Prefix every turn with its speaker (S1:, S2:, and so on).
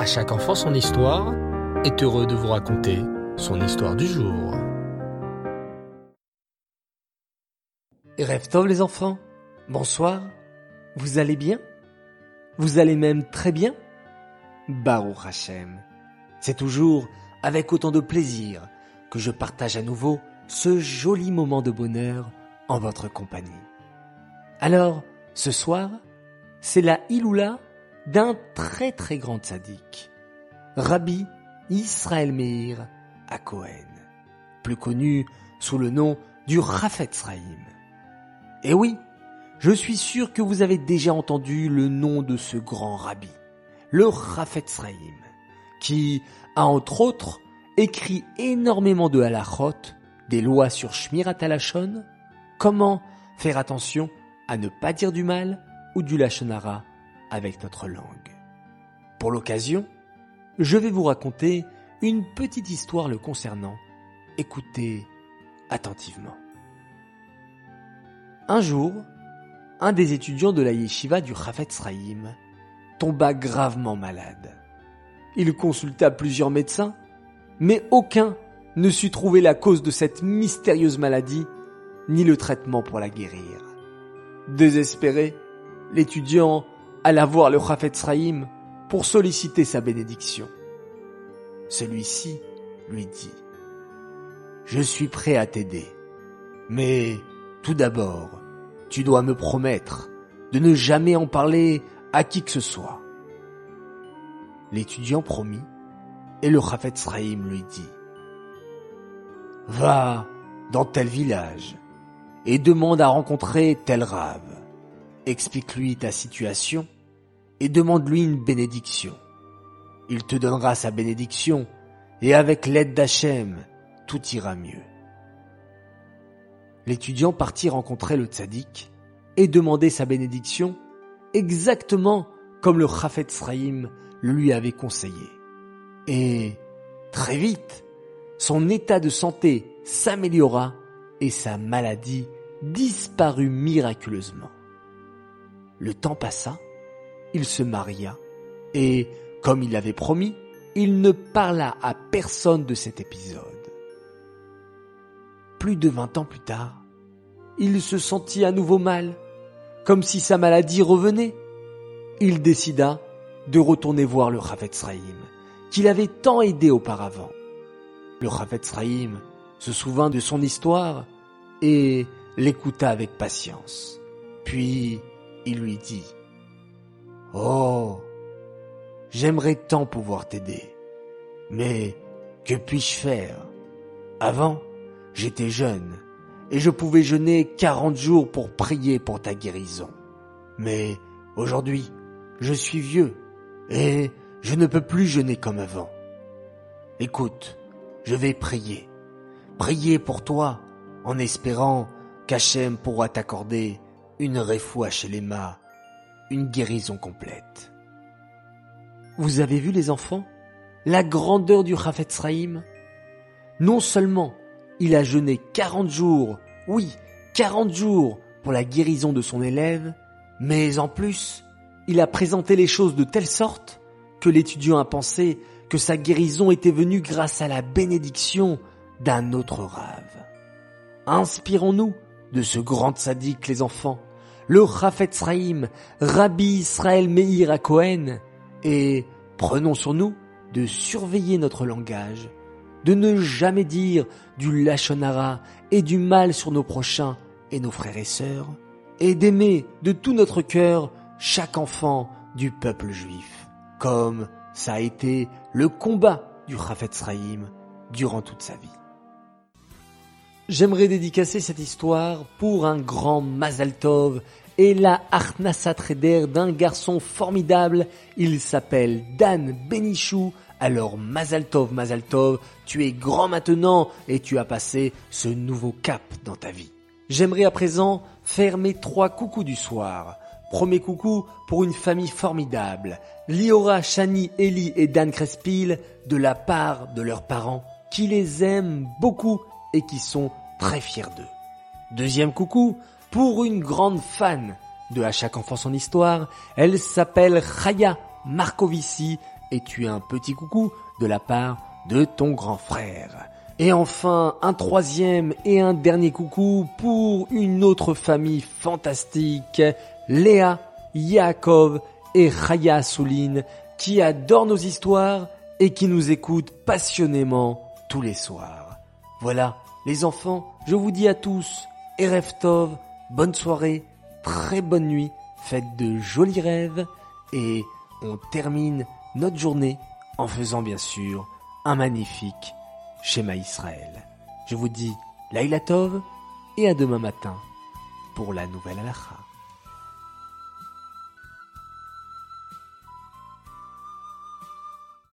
S1: À chaque enfant son histoire est heureux de vous raconter son histoire du jour.
S2: Rêve les enfants, bonsoir, vous allez bien? Vous allez même très bien? Baruch Hashem, c'est toujours avec autant de plaisir que je partage à nouveau ce joli moment de bonheur en votre compagnie. Alors, ce soir, c'est la Iloula d'un très très grand sadique, Rabbi Israël Meir à plus connu sous le nom du Rafetz Raïm. Et oui, je suis sûr que vous avez déjà entendu le nom de ce grand rabbi, le Rafetz Raïm, qui a entre autres écrit énormément de halachot, des lois sur Shmirat Alashon, comment faire attention à ne pas dire du mal ou du lachonara avec notre langue. Pour l'occasion, je vais vous raconter une petite histoire le concernant. Écoutez attentivement. Un jour, un des étudiants de la yeshiva du Chafetz Sraïm tomba gravement malade. Il consulta plusieurs médecins, mais aucun ne sut trouver la cause de cette mystérieuse maladie, ni le traitement pour la guérir. Désespéré, l'étudiant alla voir le Chafetz Sraïm pour solliciter sa bénédiction. Celui-ci lui dit Je suis prêt à t'aider, mais tout d'abord, tu dois me promettre de ne jamais en parler à qui que ce soit. L'étudiant promit, et le Chafetz Sraïm lui dit Va dans tel village et demande à rencontrer tel rave. Explique-lui ta situation et demande-lui une bénédiction. Il te donnera sa bénédiction et avec l'aide d'Hachem, tout ira mieux. L'étudiant partit rencontrer le tzaddik et demander sa bénédiction exactement comme le Chafetz Sraïm lui avait conseillé. Et très vite, son état de santé s'améliora et sa maladie disparut miraculeusement. Le temps passa, il se maria, et, comme il l'avait promis, il ne parla à personne de cet épisode. Plus de vingt ans plus tard, il se sentit à nouveau mal, comme si sa maladie revenait. Il décida de retourner voir le Chavetz Raïm, qu'il avait tant aidé auparavant. Le Chavetz Raïm se souvint de son histoire et l'écouta avec patience. Puis il lui dit Oh, j'aimerais tant pouvoir t'aider, mais que puis-je faire? Avant, j'étais jeune et je pouvais jeûner quarante jours pour prier pour ta guérison. Mais aujourd'hui, je suis vieux et je ne peux plus jeûner comme avant. Écoute, je vais prier, prier pour toi en espérant qu'Hachem pourra t'accorder une réfoua chez les mâts, une guérison complète. Vous avez vu les enfants La grandeur du Chafetz Raïm Non seulement il a jeûné 40 jours, oui, 40 jours pour la guérison de son élève, mais en plus, il a présenté les choses de telle sorte que l'étudiant a pensé que sa guérison était venue grâce à la bénédiction d'un autre rave. Inspirons-nous de ce grand sadique les enfants, le Chafetz Raïm, Rabbi Israël Meir à Cohen, et prenons sur nous de surveiller notre langage, de ne jamais dire du lachonara et du mal sur nos prochains et nos frères et sœurs, et d'aimer de tout notre cœur chaque enfant du peuple juif, comme ça a été le combat du Chafetz Raïm durant toute sa vie. J'aimerais dédicacer cette histoire pour un grand Mazal Tov et la Arnasat Reder d'un garçon formidable. Il s'appelle Dan Benichou. Alors Mazaltov, Mazaltov, tu es grand maintenant et tu as passé ce nouveau cap dans ta vie. J'aimerais à présent faire mes trois coucous du soir. Premier coucou pour une famille formidable. Liora, Shani, Eli et Dan Crespil de la part de leurs parents qui les aiment beaucoup et qui sont très fiers d'eux. Deuxième coucou pour une grande fan de À chaque enfant son histoire. Elle s'appelle Chaya Marcovici et tu as un petit coucou de la part de ton grand frère. Et enfin, un troisième et un dernier coucou pour une autre famille fantastique, Léa, Yaakov et Raya Souline, qui adorent nos histoires et qui nous écoutent passionnément tous les soirs. Voilà, les enfants, je vous dis à tous, Erev Tov, bonne soirée, très bonne nuit, faites de jolis rêves et on termine notre journée en faisant bien sûr un magnifique schéma Israël. Je vous dis Laïla Tov et à demain matin pour la nouvelle Alacha.